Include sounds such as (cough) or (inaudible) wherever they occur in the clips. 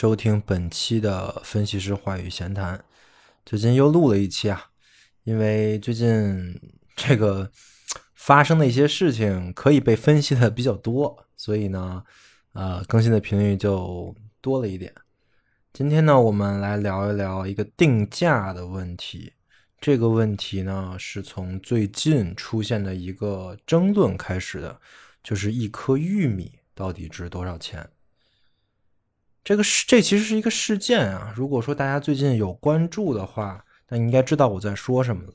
收听本期的分析师话语闲谈。最近又录了一期啊，因为最近这个发生的一些事情可以被分析的比较多，所以呢，呃，更新的频率就多了一点。今天呢，我们来聊一聊一个定价的问题。这个问题呢，是从最近出现的一个争论开始的，就是一颗玉米到底值多少钱。这个是这其实是一个事件啊。如果说大家最近有关注的话，那应该知道我在说什么了。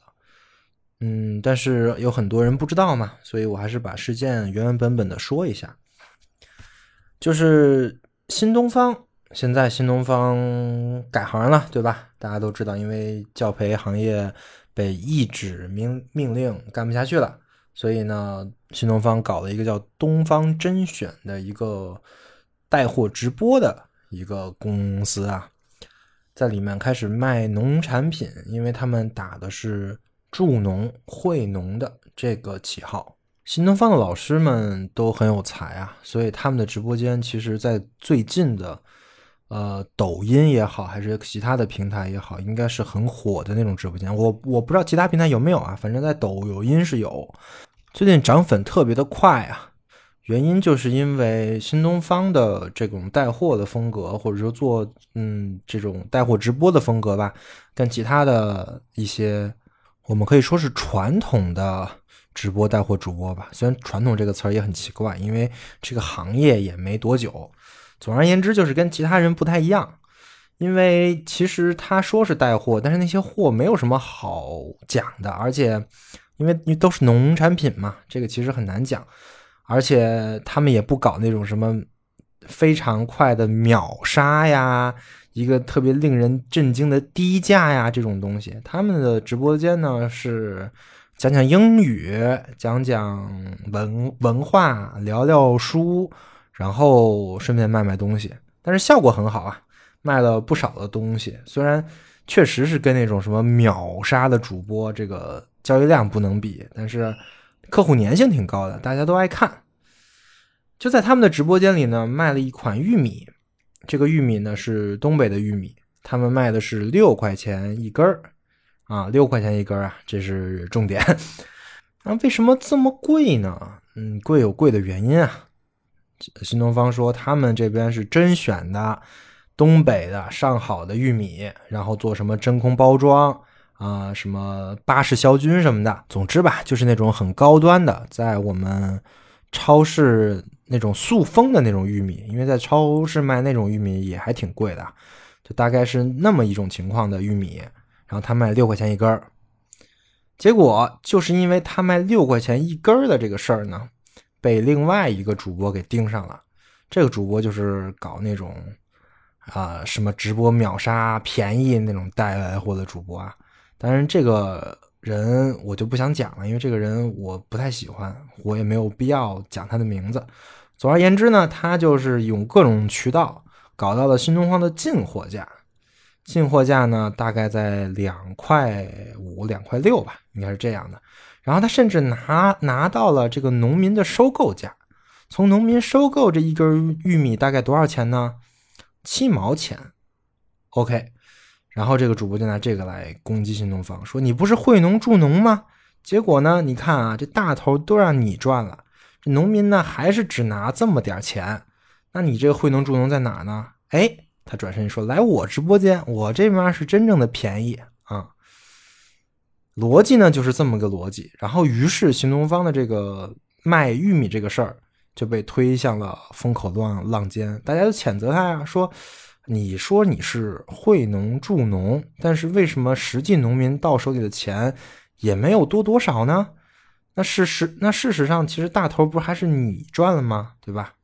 嗯，但是有很多人不知道嘛，所以我还是把事件原原本本的说一下。就是新东方。现在新东方改行了，对吧？大家都知道，因为教培行业被一纸命命令干不下去了，所以呢，新东方搞了一个叫东方甄选的一个带货直播的一个公司啊，在里面开始卖农产品，因为他们打的是助农惠农的这个旗号。新东方的老师们都很有才啊，所以他们的直播间其实，在最近的。呃，抖音也好，还是其他的平台也好，应该是很火的那种直播间。我我不知道其他平台有没有啊，反正在抖音是有。最近涨粉特别的快啊，原因就是因为新东方的这种带货的风格，或者说做嗯这种带货直播的风格吧，跟其他的一些我们可以说是传统的直播带货主播吧。虽然“传统”这个词儿也很奇怪，因为这个行业也没多久。总而言之，就是跟其他人不太一样，因为其实他说是带货，但是那些货没有什么好讲的，而且因为都是农产品嘛，这个其实很难讲，而且他们也不搞那种什么非常快的秒杀呀，一个特别令人震惊的低价呀这种东西。他们的直播间呢是讲讲英语，讲讲文文化，聊聊书。然后顺便卖卖东西，但是效果很好啊，卖了不少的东西。虽然确实是跟那种什么秒杀的主播这个交易量不能比，但是客户粘性挺高的，大家都爱看。就在他们的直播间里呢，卖了一款玉米，这个玉米呢是东北的玉米，他们卖的是六块钱一根儿啊，六块钱一根儿啊，这是重点。(laughs) 那为什么这么贵呢？嗯，贵有贵的原因啊。新东方说，他们这边是甄选的东北的上好的玉米，然后做什么真空包装啊，什么巴氏消菌什么的。总之吧，就是那种很高端的，在我们超市那种塑封的那种玉米，因为在超市卖那种玉米也还挺贵的，就大概是那么一种情况的玉米，然后他卖六块钱一根儿。结果就是因为他卖六块钱一根儿的这个事儿呢。被另外一个主播给盯上了，这个主播就是搞那种啊什么直播秒杀便宜那种带来货的主播啊。当然，这个人我就不想讲了，因为这个人我不太喜欢，我也没有必要讲他的名字。总而言之呢，他就是用各种渠道搞到了新东方的进货价，进货价呢大概在两块五、两块六吧，应该是这样的。然后他甚至拿拿到了这个农民的收购价，从农民收购这一根玉米大概多少钱呢？七毛钱。OK，然后这个主播就拿这个来攻击新东方，说你不是惠农助农吗？结果呢，你看啊，这大头都让你赚了，这农民呢还是只拿这么点钱，那你这个惠农助农在哪呢？哎，他转身说，来我直播间，我这边是真正的便宜啊。逻辑呢就是这么个逻辑，然后于是新东方的这个卖玉米这个事儿就被推向了风口浪浪尖，大家都谴责他呀，说你说你是惠农助农，但是为什么实际农民到手里的钱也没有多多少呢？那事实那事实上其实大头不还是你赚了吗？对吧？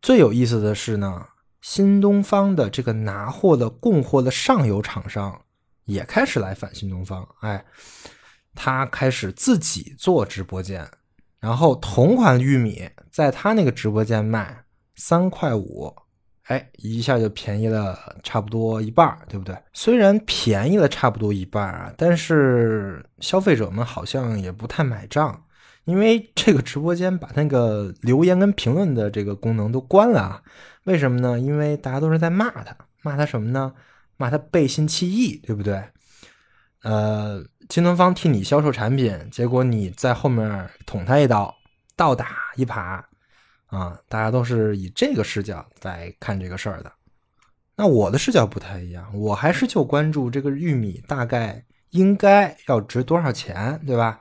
最有意思的是呢，新东方的这个拿货的供货的上游厂商。也开始来反新东方，哎，他开始自己做直播间，然后同款玉米在他那个直播间卖三块五，哎，一下就便宜了差不多一半，对不对？虽然便宜了差不多一半啊，但是消费者们好像也不太买账，因为这个直播间把那个留言跟评论的这个功能都关了啊。为什么呢？因为大家都是在骂他，骂他什么呢？骂他背信弃义，对不对？呃，京东方替你销售产品，结果你在后面捅他一刀，倒打一耙。啊，大家都是以这个视角在看这个事儿的。那我的视角不太一样，我还是就关注这个玉米大概应该要值多少钱，对吧？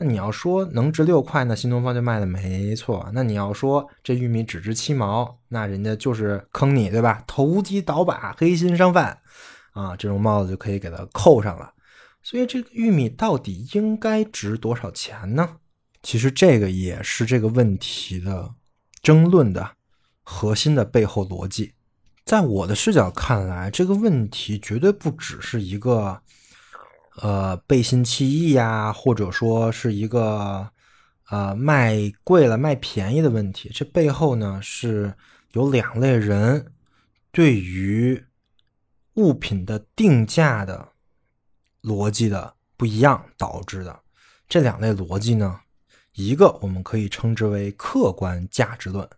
那你要说能值六块，那新东方就卖的没错。那你要说这玉米只值七毛，那人家就是坑你，对吧？投机倒把、黑心商贩啊，这种帽子就可以给他扣上了。所以这个玉米到底应该值多少钱呢？其实这个也是这个问题的。争论的核心的背后逻辑，在我的视角看来，这个问题绝对不只是一个呃背信弃义呀，或者说是一个呃卖贵了卖便宜的问题。这背后呢是有两类人对于物品的定价的逻辑的不一样导致的。这两类逻辑呢？一个我们可以称之为客观价值论，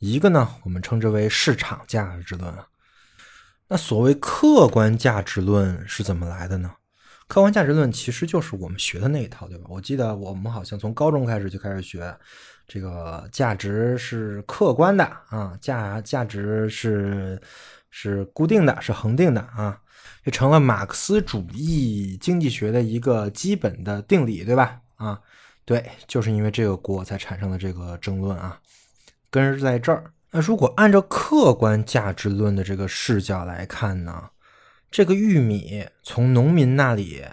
一个呢我们称之为市场价值论。那所谓客观价值论是怎么来的呢？客观价值论其实就是我们学的那一套，对吧？我记得我们好像从高中开始就开始学，这个价值是客观的啊，价价值是是固定的，是恒定的啊，就成了马克思主义经济学的一个基本的定理，对吧？啊。对，就是因为这个锅才产生了这个争论啊，根儿在这儿。那如果按照客观价值论的这个视角来看呢，这个玉米从农民那里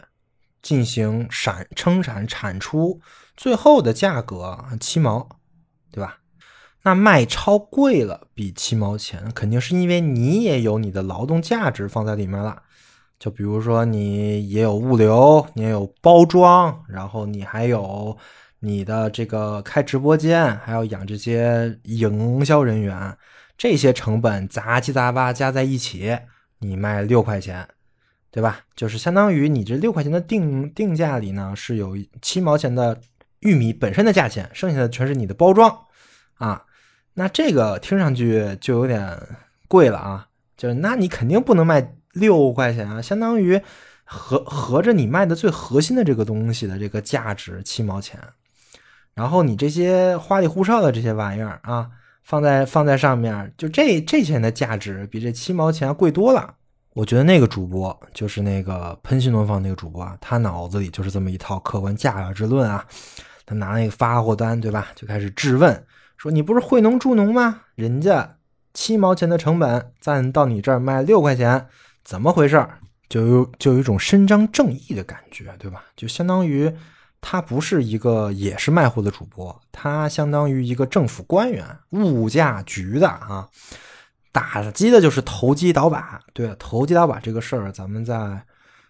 进行产生产产出，最后的价格七毛，对吧？那卖超贵了，比七毛钱，肯定是因为你也有你的劳动价值放在里面了。就比如说，你也有物流，你也有包装，然后你还有你的这个开直播间，还要养这些营销人员，这些成本杂七杂八加在一起，你卖六块钱，对吧？就是相当于你这六块钱的定定价里呢，是有七毛钱的玉米本身的价钱，剩下的全是你的包装啊。那这个听上去就有点贵了啊，就是那你肯定不能卖。六块钱啊，相当于合合着你卖的最核心的这个东西的这个价值七毛钱，然后你这些花里胡哨的这些玩意儿啊，放在放在上面，就这这些的价值比这七毛钱贵多了。我觉得那个主播就是那个喷新东方那个主播啊，他脑子里就是这么一套客观价值论啊。他拿那个发货单对吧，就开始质问说：“你不是惠农助农吗？人家七毛钱的成本，咱到你这儿卖六块钱。”怎么回事？就有就有一种伸张正义的感觉，对吧？就相当于他不是一个也是卖货的主播，他相当于一个政府官员，物价局的啊，打击的就是投机倒把。对，投机倒把这个事儿，咱们在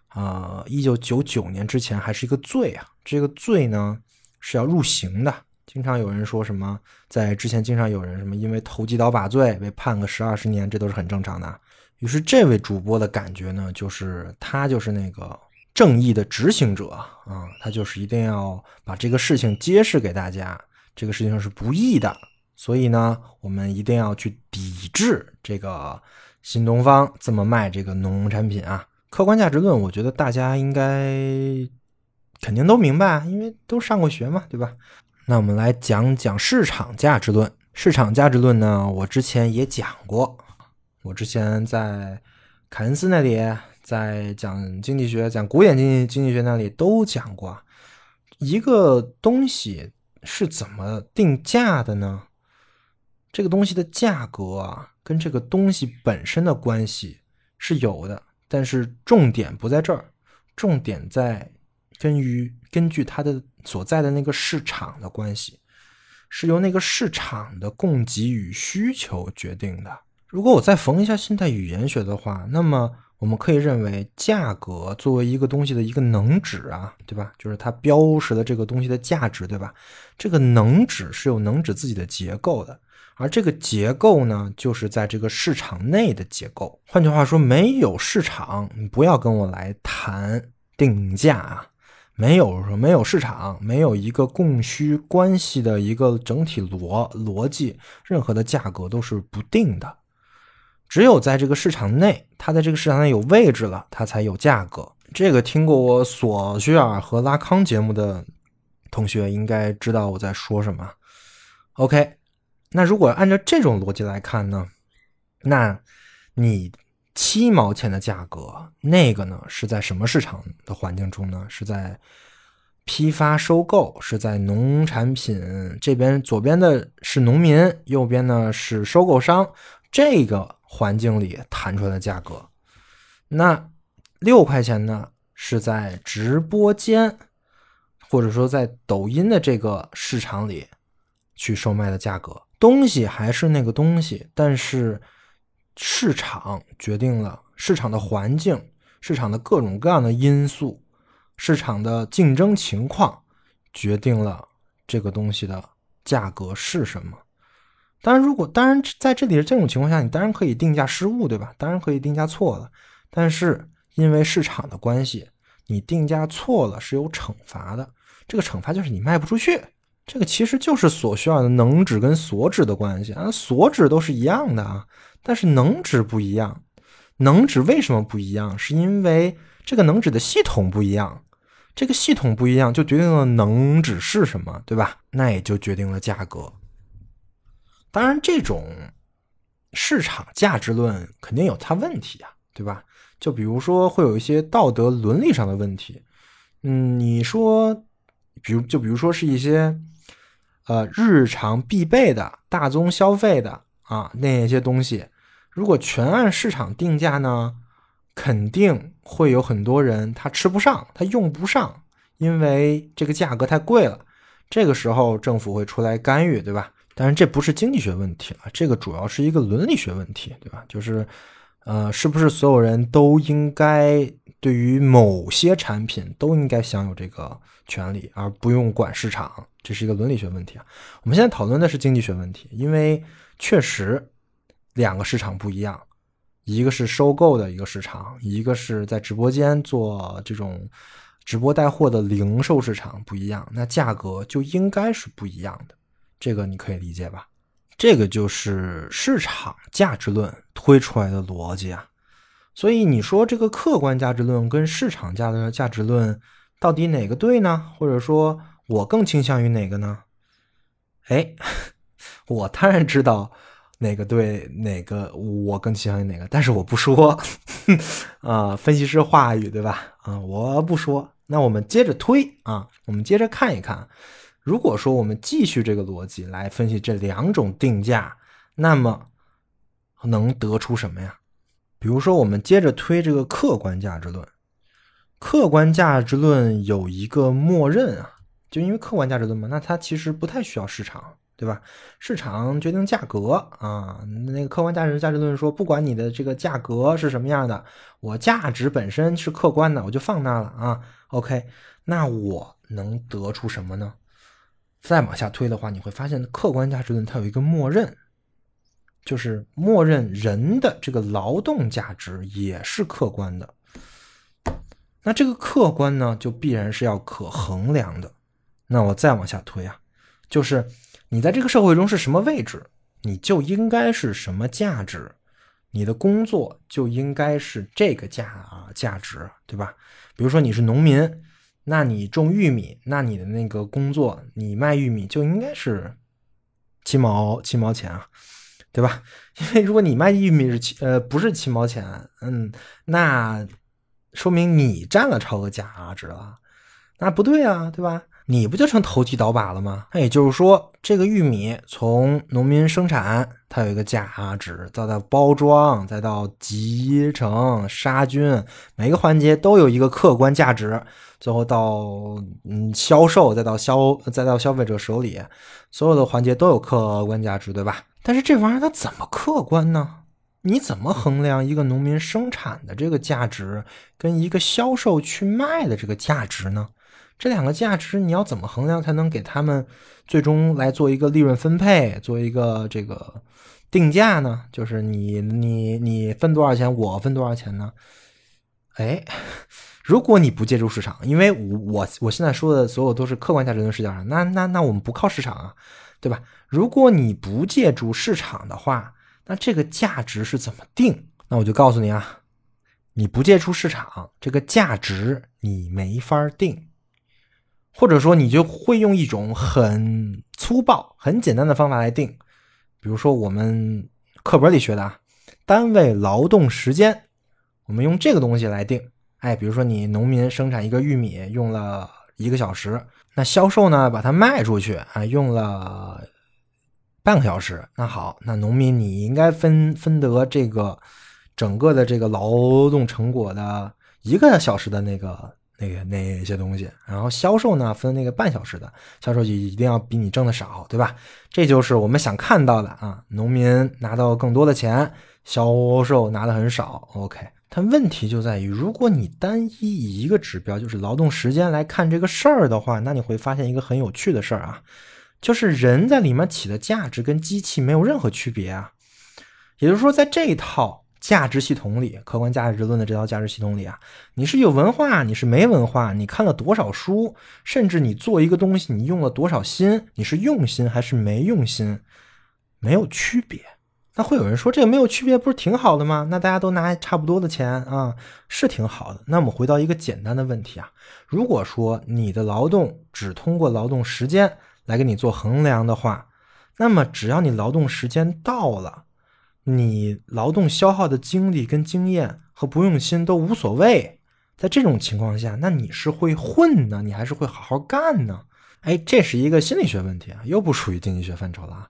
啊一九九九年之前还是一个罪啊，这个罪呢是要入刑的。经常有人说什么，在之前经常有人什么因为投机倒把罪被判个十二十年，这都是很正常的。于是，这位主播的感觉呢，就是他就是那个正义的执行者啊，他就是一定要把这个事情揭示给大家，这个事情是不义的，所以呢，我们一定要去抵制这个新东方这么卖这个农产品啊。客观价值论，我觉得大家应该肯定都明白，因为都上过学嘛，对吧？那我们来讲讲市场价值论。市场价值论呢，我之前也讲过。我之前在凯恩斯那里，在讲经济学、讲古典经济经济学那里都讲过，一个东西是怎么定价的呢？这个东西的价格啊，跟这个东西本身的关系是有的，但是重点不在这儿，重点在根于根据它的所在的那个市场的关系，是由那个市场的供给与需求决定的。如果我再缝一下现代语言学的话，那么我们可以认为，价格作为一个东西的一个能指啊，对吧？就是它标识的这个东西的价值，对吧？这个能指是有能指自己的结构的，而这个结构呢，就是在这个市场内的结构。换句话说，没有市场，你不要跟我来谈定价啊！没有说没有市场，没有一个供需关系的一个整体逻逻辑，任何的价格都是不定的。只有在这个市场内，它在这个市场内有位置了，它才有价格。这个听过我索绪尔和拉康节目的同学应该知道我在说什么。OK。那如果按照这种逻辑来看呢？那你七毛钱的价格，那个呢是在什么市场的环境中呢？是在批发收购，是在农产品这边，左边的是农民，右边呢是收购商，这个环境里谈出来的价格。那六块钱呢是在直播间，或者说在抖音的这个市场里去售卖的价格。东西还是那个东西，但是市场决定了市场的环境，市场的各种各样的因素，市场的竞争情况决定了这个东西的价格是什么。当然，如果当然在这里的这种情况下，你当然可以定价失误，对吧？当然可以定价错了，但是因为市场的关系，你定价错了是有惩罚的，这个惩罚就是你卖不出去。这个其实就是所需要的能指跟所指的关系啊，所指都是一样的啊，但是能指不一样。能指为什么不一样？是因为这个能指的系统不一样，这个系统不一样就决定了能指是什么，对吧？那也就决定了价格。当然，这种市场价值论肯定有它问题啊，对吧？就比如说会有一些道德伦理上的问题。嗯，你说，比如就比如说是一些。呃，日常必备的大宗消费的啊，那些东西，如果全按市场定价呢，肯定会有很多人他吃不上，他用不上，因为这个价格太贵了。这个时候政府会出来干预，对吧？但是这不是经济学问题了，这个主要是一个伦理学问题，对吧？就是，呃，是不是所有人都应该对于某些产品都应该享有这个权利，而不用管市场？这是一个伦理学问题啊！我们现在讨论的是经济学问题，因为确实两个市场不一样，一个是收购的一个市场，一个是在直播间做这种直播带货的零售市场不一样，那价格就应该是不一样的，这个你可以理解吧？这个就是市场价值论推出来的逻辑啊！所以你说这个客观价值论跟市场价的价值论到底哪个对呢？或者说？我更倾向于哪个呢？哎，(laughs) 我当然知道哪个对，哪个我更倾向于哪个，但是我不说 (laughs) 啊。分析师话语对吧？啊，我不说。那我们接着推啊，我们接着看一看。如果说我们继续这个逻辑来分析这两种定价，那么能得出什么呀？比如说，我们接着推这个客观价值论。客观价值论有一个默认啊。就因为客观价值论嘛，那它其实不太需要市场，对吧？市场决定价格啊。那个客观价值价值论说，不管你的这个价格是什么样的，我价值本身是客观的，我就放那了啊。OK，那我能得出什么呢？再往下推的话，你会发现客观价值论它有一个默认，就是默认人的这个劳动价值也是客观的。那这个客观呢，就必然是要可衡量的。那我再往下推啊，就是你在这个社会中是什么位置，你就应该是什么价值，你的工作就应该是这个价啊价值，对吧？比如说你是农民，那你种玉米，那你的那个工作，你卖玉米就应该是七毛七毛钱啊，对吧？(laughs) 因为如果你卖玉米是七呃不是七毛钱，嗯，那说明你占了超额价值了，那不对啊，对吧？你不就成投机倒把了吗？那也就是说，这个玉米从农民生产，它有一个价值，再到包装，再到集成、杀菌，每个环节都有一个客观价值。最后到嗯销售，再到消，再到消费者手里，所有的环节都有客观价值，对吧？但是这玩意儿它怎么客观呢？你怎么衡量一个农民生产的这个价值跟一个销售去卖的这个价值呢？这两个价值你要怎么衡量才能给他们最终来做一个利润分配，做一个这个定价呢？就是你你你分多少钱，我分多少钱呢？哎，(laughs) 如果你不借助市场，因为我我我现在说的所有都是客观价值论视角上，那那那我们不靠市场啊，对吧？如果你不借助市场的话，那这个价值是怎么定？那我就告诉你啊，你不借助市场，这个价值你没法定，或者说你就会用一种很粗暴、很简单的方法来定，比如说我们课本里学的啊，单位劳动时间。我们用这个东西来定，哎，比如说你农民生产一个玉米用了一个小时，那销售呢把它卖出去啊用了半个小时，那好，那农民你应该分分得这个整个的这个劳动成果的一个小时的那个那个那些东西，然后销售呢分那个半小时的，销售就一定要比你挣的少，对吧？这就是我们想看到的啊，农民拿到更多的钱，销售拿的很少，OK。但问题就在于，如果你单一以一个指标，就是劳动时间来看这个事儿的话，那你会发现一个很有趣的事儿啊，就是人在里面起的价值跟机器没有任何区别啊。也就是说，在这一套价值系统里，客观价值论的这套价值系统里啊，你是有文化，你是没文化，你看了多少书，甚至你做一个东西，你用了多少心，你是用心还是没用心，没有区别。那会有人说这个没有区别，不是挺好的吗？那大家都拿差不多的钱啊，是挺好的。那我们回到一个简单的问题啊，如果说你的劳动只通过劳动时间来给你做衡量的话，那么只要你劳动时间到了，你劳动消耗的精力跟经验和不用心都无所谓。在这种情况下，那你是会混呢，你还是会好好干呢？哎，这是一个心理学问题啊，又不属于经济学范畴了啊。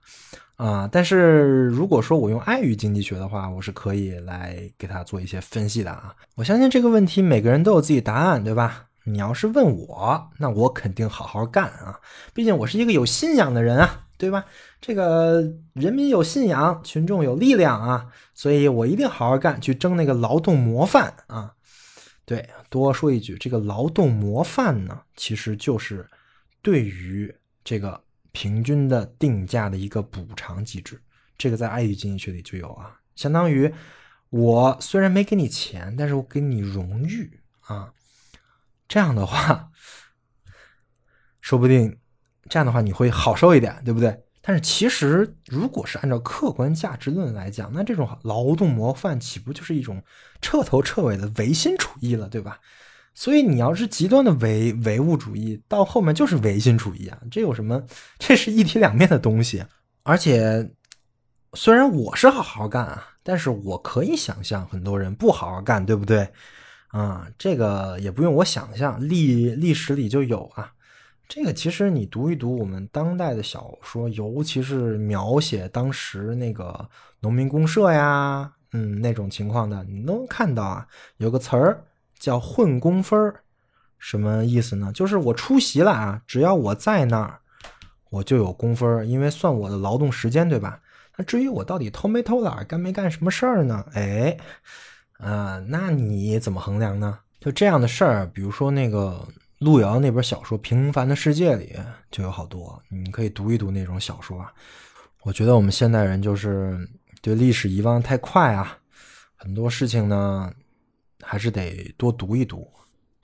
啊，但是如果说我用爱与经济学的话，我是可以来给他做一些分析的啊。我相信这个问题每个人都有自己答案，对吧？你要是问我，那我肯定好好干啊，毕竟我是一个有信仰的人啊，对吧？这个人民有信仰，群众有力量啊，所以我一定好好干，去争那个劳动模范啊。对，多说一句，这个劳动模范呢，其实就是对于这个。平均的定价的一个补偿机制，这个在爱与经济学里就有啊，相当于我虽然没给你钱，但是我给你荣誉啊，这样的话，说不定这样的话你会好受一点，对不对？但是其实如果是按照客观价值论来讲，那这种劳动模范岂不就是一种彻头彻尾的唯心主义了，对吧？所以你要是极端的唯唯物主义，到后面就是唯心主义啊！这有什么？这是一体两面的东西。而且，虽然我是好好干啊，但是我可以想象很多人不好好干，对不对？啊，这个也不用我想象，历历史里就有啊。这个其实你读一读我们当代的小说，尤其是描写当时那个农民公社呀，嗯，那种情况的，你能看到啊，有个词儿。叫混工分儿，什么意思呢？就是我出席了啊，只要我在那儿，我就有工分儿因为算我的劳动时间，对吧？那至于我到底偷没偷懒，干没干什么事儿呢？哎，啊，那你怎么衡量呢？就这样的事儿，比如说那个路遥那本小说《平凡的世界》里就有好多，你可以读一读那种小说啊。我觉得我们现代人就是对历史遗忘太快啊，很多事情呢。还是得多读一读，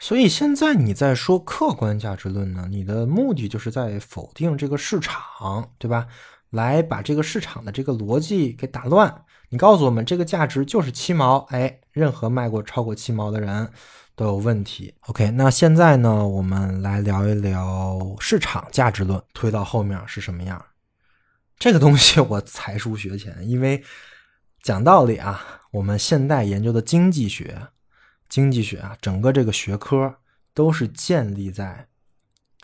所以现在你在说客观价值论呢，你的目的就是在否定这个市场，对吧？来把这个市场的这个逻辑给打乱。你告诉我们这个价值就是七毛，哎，任何卖过超过七毛的人都有问题。OK，那现在呢，我们来聊一聊市场价值论推到后面是什么样。这个东西我才疏学浅，因为讲道理啊，我们现代研究的经济学。经济学啊，整个这个学科都是建立在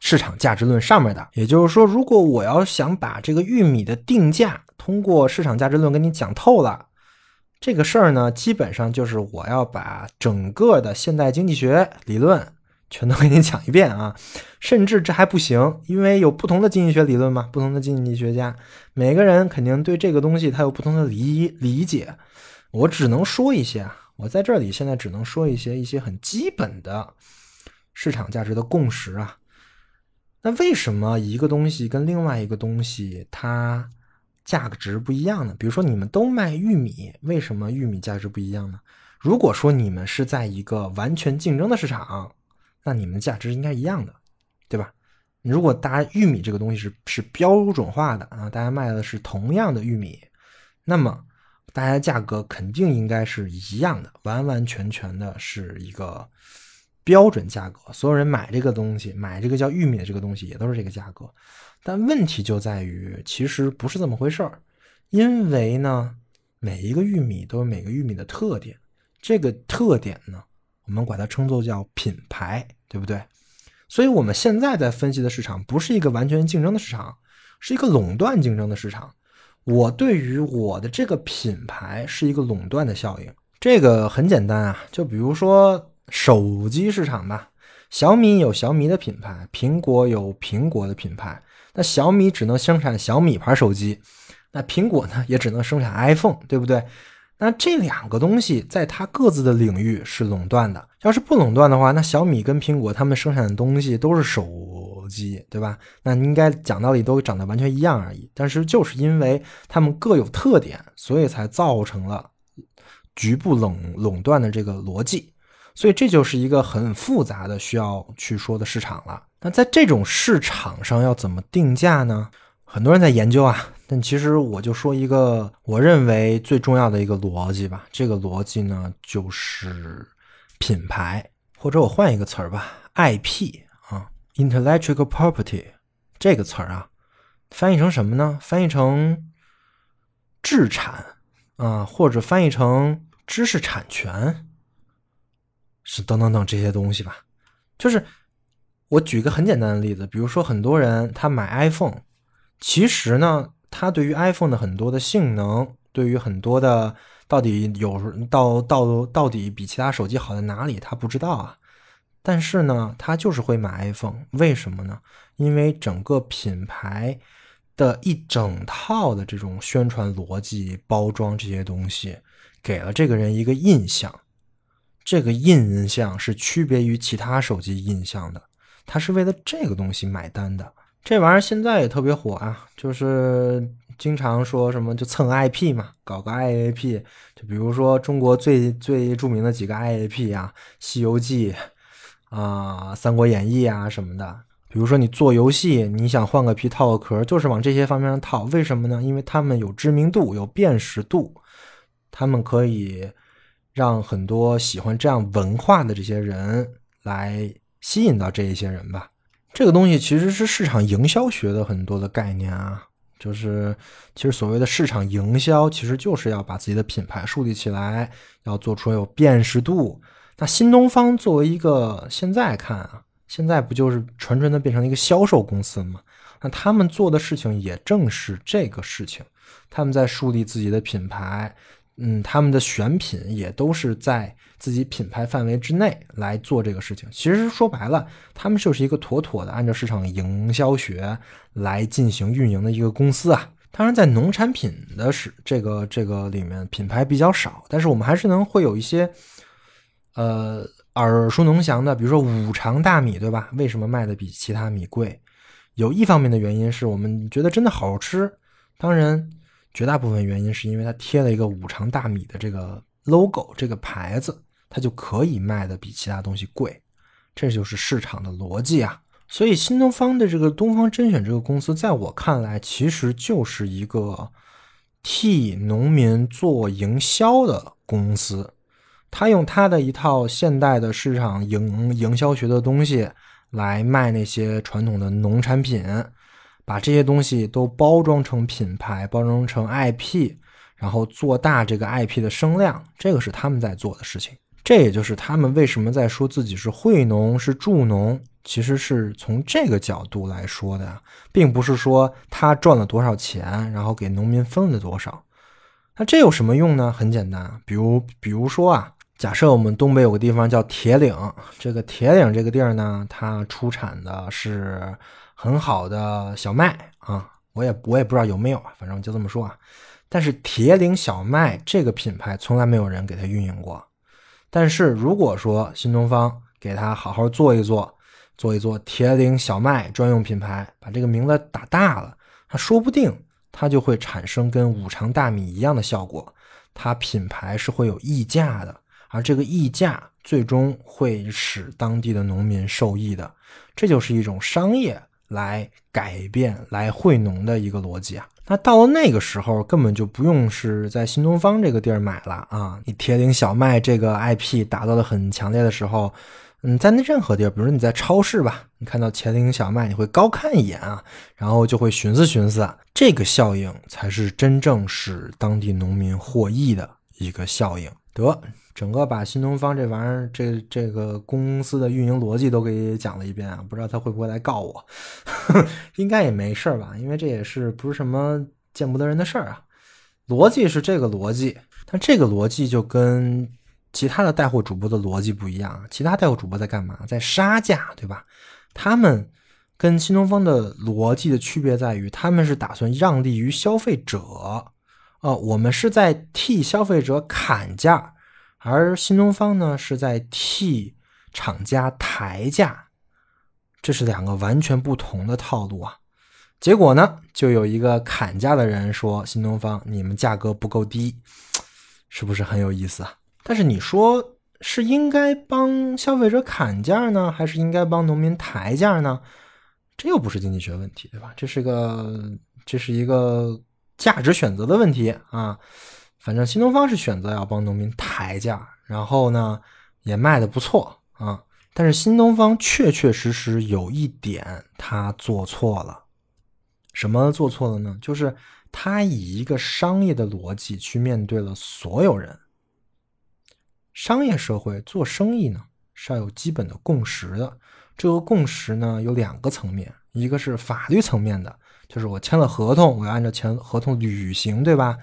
市场价值论上面的。也就是说，如果我要想把这个玉米的定价通过市场价值论跟你讲透了，这个事儿呢，基本上就是我要把整个的现代经济学理论全都给你讲一遍啊。甚至这还不行，因为有不同的经济学理论嘛，不同的经济学家，每个人肯定对这个东西他有不同的理理解。我只能说一些啊。我在这里现在只能说一些一些很基本的市场价值的共识啊。那为什么一个东西跟另外一个东西它价值不一样呢？比如说你们都卖玉米，为什么玉米价值不一样呢？如果说你们是在一个完全竞争的市场，那你们价值应该一样的，对吧？如果大家玉米这个东西是是标准化的啊，大家卖的是同样的玉米，那么大家价格肯定应该是一样的，完完全全的是一个标准价格。所有人买这个东西，买这个叫玉米的这个东西，也都是这个价格。但问题就在于，其实不是这么回事儿，因为呢，每一个玉米都有每个玉米的特点，这个特点呢，我们管它称作叫品牌，对不对？所以，我们现在在分析的市场不是一个完全竞争的市场，是一个垄断竞争的市场。我对于我的这个品牌是一个垄断的效应。这个很简单啊，就比如说手机市场吧，小米有小米的品牌，苹果有苹果的品牌。那小米只能生产小米牌手机，那苹果呢，也只能生产 iPhone，对不对？那这两个东西在它各自的领域是垄断的。要是不垄断的话，那小米跟苹果他们生产的东西都是手机，对吧？那应该讲道理都长得完全一样而已。但是就是因为他们各有特点，所以才造成了局部垄垄断的这个逻辑。所以这就是一个很复杂的需要去说的市场了。那在这种市场上要怎么定价呢？很多人在研究啊，但其实我就说一个我认为最重要的一个逻辑吧。这个逻辑呢，就是品牌，或者我换一个词儿吧，IP 啊，intellectual property 这个词儿啊，翻译成什么呢？翻译成智产啊，或者翻译成知识产权，是等等等这些东西吧。就是我举个很简单的例子，比如说很多人他买 iPhone。其实呢，他对于 iPhone 的很多的性能，对于很多的到底有到到到底比其他手机好在哪里，他不知道啊。但是呢，他就是会买 iPhone，为什么呢？因为整个品牌的一整套的这种宣传逻辑、包装这些东西，给了这个人一个印象，这个印象是区别于其他手机印象的，他是为了这个东西买单的。这玩意儿现在也特别火啊，就是经常说什么就蹭 IP 嘛，搞个 IAP，就比如说中国最最著名的几个 IAP 啊，《西游记》啊，《三国演义》啊什么的。比如说你做游戏，你想换个皮套个壳，就是往这些方面上套。为什么呢？因为他们有知名度，有辨识度，他们可以让很多喜欢这样文化的这些人来吸引到这一些人吧。这个东西其实是市场营销学的很多的概念啊，就是其实所谓的市场营销，其实就是要把自己的品牌树立起来，要做出有辨识度。那新东方作为一个现在看啊，现在不就是纯纯的变成了一个销售公司吗？那他们做的事情也正是这个事情，他们在树立自己的品牌。嗯，他们的选品也都是在自己品牌范围之内来做这个事情。其实说白了，他们就是一个妥妥的按照市场营销学来进行运营的一个公司啊。当然，在农产品的是这个这个里面，品牌比较少，但是我们还是能会有一些呃耳熟能详的，比如说五常大米，对吧？为什么卖的比其他米贵？有一方面的原因是我们觉得真的好吃，当然。绝大部分原因是因为它贴了一个五常大米的这个 logo 这个牌子，它就可以卖的比其他东西贵，这就是市场的逻辑啊。所以新东方的这个东方甄选这个公司，在我看来，其实就是一个替农民做营销的公司，他用他的一套现代的市场营营销学的东西来卖那些传统的农产品。把这些东西都包装成品牌，包装成 IP，然后做大这个 IP 的声量，这个是他们在做的事情。这也就是他们为什么在说自己是惠农、是助农，其实是从这个角度来说的，并不是说他赚了多少钱，然后给农民分了多少。那这有什么用呢？很简单，比如，比如说啊，假设我们东北有个地方叫铁岭，这个铁岭这个地儿呢，它出产的是。很好的小麦啊，我也我也不知道有没有啊，反正就这么说啊。但是铁岭小麦这个品牌从来没有人给它运营过。但是如果说新东方给它好好做一做，做一做铁岭小麦专用品牌，把这个名字打大了，它说不定它就会产生跟五常大米一样的效果，它品牌是会有溢价的，而这个溢价最终会使当地的农民受益的，这就是一种商业来改变、来惠农的一个逻辑啊。那到了那个时候，根本就不用是在新东方这个地儿买了啊！你铁岭小麦这个 IP 打造的很强烈的时候，嗯，在那任何地儿，比如说你在超市吧，你看到铁岭小麦，你会高看一眼啊，然后就会寻思寻思，这个效应才是真正使当地农民获益的一个效应。得。整个把新东方这玩意儿，这这个公司的运营逻辑都给讲了一遍啊，不知道他会不会来告我？(laughs) 应该也没事吧，因为这也是不是什么见不得人的事儿啊。逻辑是这个逻辑，但这个逻辑就跟其他的带货主播的逻辑不一样。其他带货主播在干嘛？在杀价，对吧？他们跟新东方的逻辑的区别在于，他们是打算让利于消费者，哦，我们是在替消费者砍价。而新东方呢，是在替厂家抬价，这是两个完全不同的套路啊。结果呢，就有一个砍价的人说：“新东方，你们价格不够低，是不是很有意思啊？”但是你说是应该帮消费者砍价呢，还是应该帮农民抬价呢？这又不是经济学问题，对吧？这是个，这是一个价值选择的问题啊。反正新东方是选择要帮农民抬价，然后呢也卖的不错啊。但是新东方确确实实有一点他做错了，什么做错了呢？就是他以一个商业的逻辑去面对了所有人。商业社会做生意呢是要有基本的共识的，这个共识呢有两个层面，一个是法律层面的，就是我签了合同，我要按照签合同履行，对吧？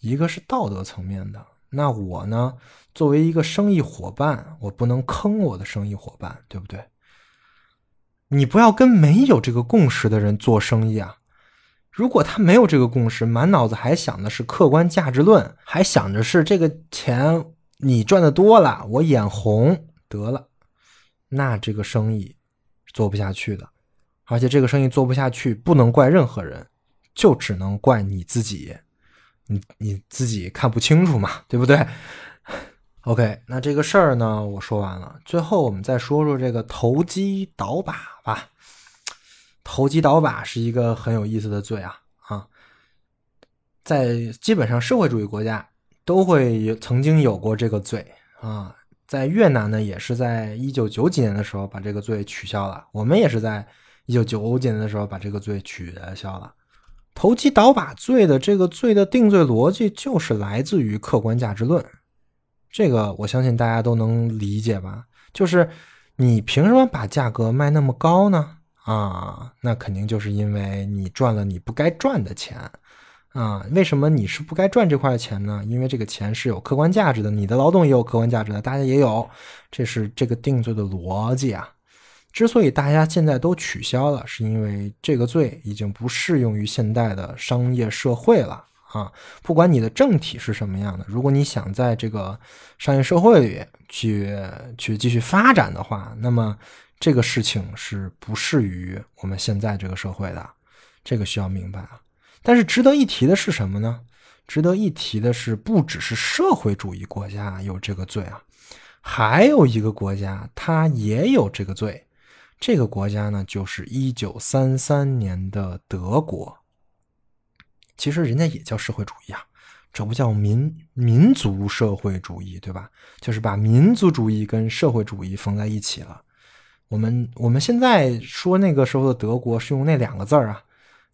一个是道德层面的，那我呢，作为一个生意伙伴，我不能坑我的生意伙伴，对不对？你不要跟没有这个共识的人做生意啊！如果他没有这个共识，满脑子还想的是客观价值论，还想着是这个钱你赚的多了，我眼红得了，那这个生意做不下去的，而且这个生意做不下去，不能怪任何人，就只能怪你自己。你你自己看不清楚嘛，对不对？OK，那这个事儿呢，我说完了。最后我们再说说这个投机倒把吧。投机倒把是一个很有意思的罪啊啊，在基本上社会主义国家都会有曾经有过这个罪啊。在越南呢，也是在一九九几年的时候把这个罪取消了。我们也是在一九九几年的时候把这个罪取消了。投机倒把罪的这个罪的定罪逻辑就是来自于客观价值论，这个我相信大家都能理解吧？就是你凭什么把价格卖那么高呢？啊，那肯定就是因为你赚了你不该赚的钱啊！为什么你是不该赚这块钱呢？因为这个钱是有客观价值的，你的劳动也有客观价值的，大家也有，这是这个定罪的逻辑啊。之所以大家现在都取消了，是因为这个罪已经不适用于现代的商业社会了啊！不管你的政体是什么样的，如果你想在这个商业社会里去去继续发展的话，那么这个事情是不适于我们现在这个社会的，这个需要明白啊。但是值得一提的是什么呢？值得一提的是，不只是社会主义国家有这个罪啊，还有一个国家它也有这个罪。这个国家呢，就是一九三三年的德国。其实人家也叫社会主义啊，这不叫民民族社会主义，对吧？就是把民族主义跟社会主义缝在一起了。我们我们现在说那个时候的德国是用那两个字儿啊，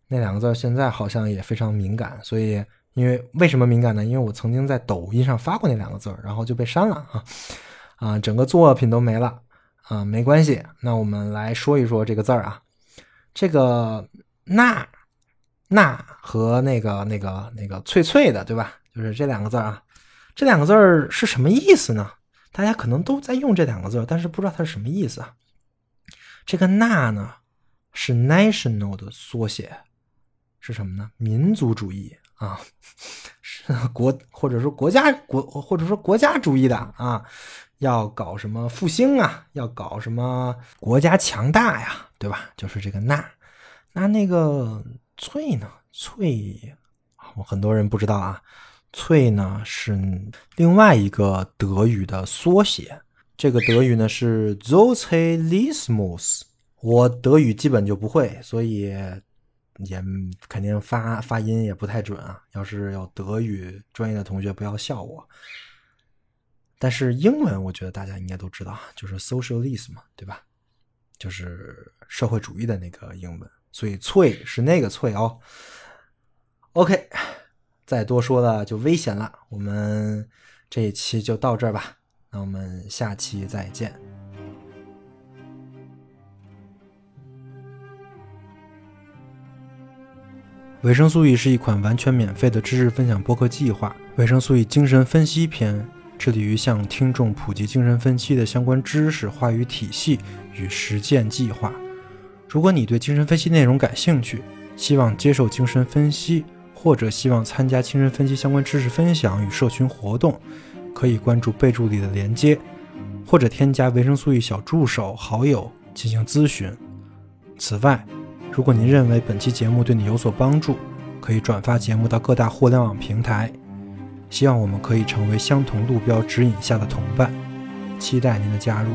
那两个字现在好像也非常敏感。所以，因为为什么敏感呢？因为我曾经在抖音上发过那两个字儿，然后就被删了啊啊，整个作品都没了。啊，没关系。那我们来说一说这个字儿啊，这个“那”“那”和那个、那个、那个“脆脆的”，对吧？就是这两个字儿啊。这两个字儿是什么意思呢？大家可能都在用这两个字，但是不知道它是什么意思啊。这个“那”呢，是 national 的缩写，是什么呢？民族主义啊，(laughs) 是国或者说国家国或者说国家主义的啊。要搞什么复兴啊，要搞什么国家强大呀，对吧？就是这个纳。那那个粹呢？粹，我很多人不知道啊。粹呢是另外一个德语的缩写，这个德语呢是 Sozialismus。我德语基本就不会，所以也肯定发发音也不太准啊。要是有德语专业的同学，不要笑我。但是英文，我觉得大家应该都知道，就是 socialism，对吧？就是社会主义的那个英文，所以“粹”是那个“粹”哦。OK，再多说了就危险了。我们这一期就到这儿吧，那我们下期再见。维生素 E 是一款完全免费的知识分享播客计划，维生素 E 精神分析篇。致力于向听众普及精神分析的相关知识、话语体系与实践计划。如果你对精神分析内容感兴趣，希望接受精神分析，或者希望参加精神分析相关知识分享与社群活动，可以关注备注里的连接，或者添加维生素 E 小助手好友进行咨询。此外，如果您认为本期节目对你有所帮助，可以转发节目到各大互联网平台。希望我们可以成为相同路标指引下的同伴，期待您的加入。